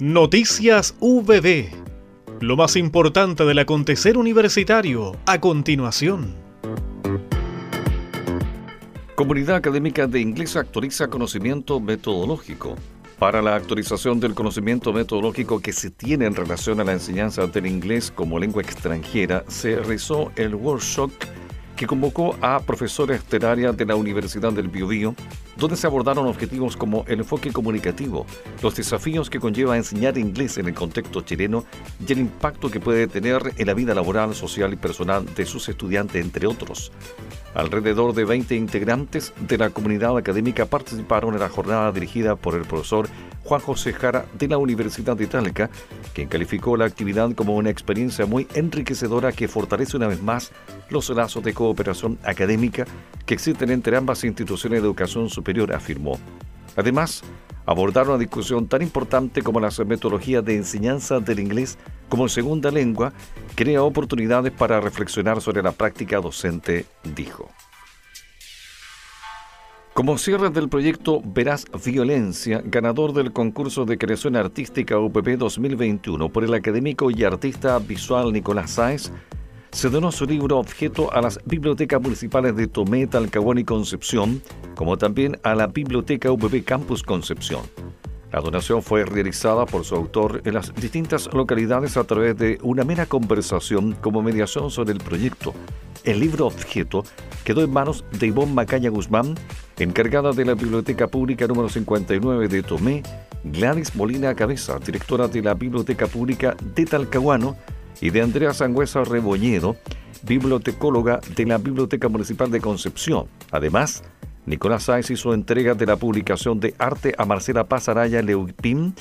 Noticias VB. Lo más importante del acontecer universitario a continuación. Comunidad Académica de Inglés actualiza conocimiento metodológico. Para la actualización del conocimiento metodológico que se tiene en relación a la enseñanza del inglés como lengua extranjera, se realizó el workshop que convocó a profesores del de la Universidad del Biobío, donde se abordaron objetivos como el enfoque comunicativo, los desafíos que conlleva enseñar inglés en el contexto chileno y el impacto que puede tener en la vida laboral, social y personal de sus estudiantes, entre otros. Alrededor de 20 integrantes de la comunidad académica participaron en la jornada dirigida por el profesor Juan José Jara de la Universidad de Itálica, quien calificó la actividad como una experiencia muy enriquecedora que fortalece una vez más los lazos de cooperación académica que existen entre ambas instituciones de educación superior, afirmó. Además, abordaron una discusión tan importante como las metodologías de enseñanza del inglés como segunda lengua, crea oportunidades para reflexionar sobre la práctica docente, dijo. Como cierre del proyecto Verás Violencia, ganador del concurso de creación artística UPP 2021 por el académico y artista visual Nicolás Sáez, se donó su libro objeto a las bibliotecas municipales de Tomé, Talcahuán y Concepción, como también a la Biblioteca UPP Campus Concepción. La donación fue realizada por su autor en las distintas localidades a través de una mera conversación como mediación sobre el proyecto. El libro objeto quedó en manos de Ivonne Macaña Guzmán, encargada de la Biblioteca Pública número 59 de Tomé, Gladys Molina Cabeza, directora de la Biblioteca Pública de Talcahuano, y de Andrea Sangüesa Reboñedo, bibliotecóloga de la Biblioteca Municipal de Concepción. Además, Nicolás Sáez hizo entrega de la publicación de arte a Marcela Pasaraya Leupín,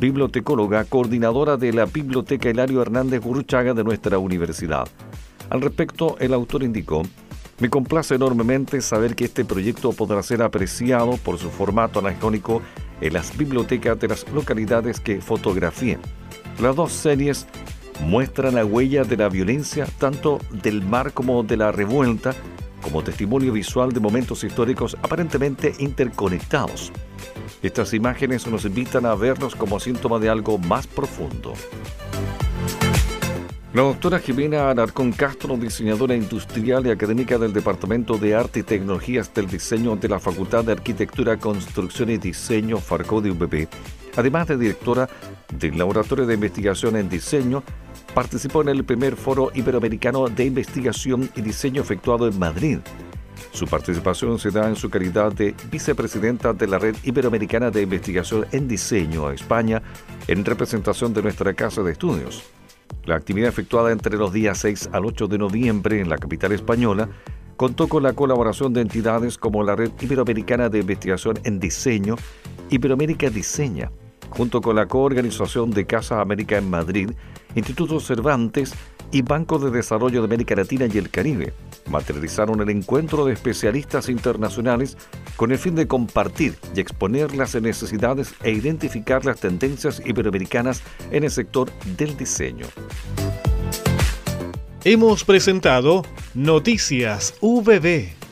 bibliotecóloga, coordinadora de la Biblioteca Hilario Hernández Gurruchaga de nuestra universidad. Al respecto, el autor indicó, me complace enormemente saber que este proyecto podrá ser apreciado por su formato anacrónico en las bibliotecas de las localidades que fotografié. Las dos series muestran la huella de la violencia tanto del mar como de la revuelta como testimonio visual de momentos históricos aparentemente interconectados. Estas imágenes nos invitan a verlos como síntoma de algo más profundo. La doctora Jimena Alarcón Castro, diseñadora industrial y académica del Departamento de Arte y Tecnologías del Diseño de la Facultad de Arquitectura, Construcción y Diseño Farco de UBB, además de directora del Laboratorio de Investigación en Diseño, participó en el primer foro iberoamericano de investigación y diseño efectuado en Madrid. Su participación se da en su calidad de vicepresidenta de la Red Iberoamericana de Investigación en Diseño a España, en representación de nuestra Casa de Estudios. La actividad efectuada entre los días 6 al 8 de noviembre en la capital española contó con la colaboración de entidades como la Red Iberoamericana de Investigación en Diseño, Iberoamérica Diseña, junto con la coorganización de Casa América en Madrid, Instituto Cervantes y Banco de Desarrollo de América Latina y el Caribe. Materializaron el encuentro de especialistas internacionales con el fin de compartir y exponer las necesidades e identificar las tendencias iberoamericanas en el sector del diseño. Hemos presentado Noticias VB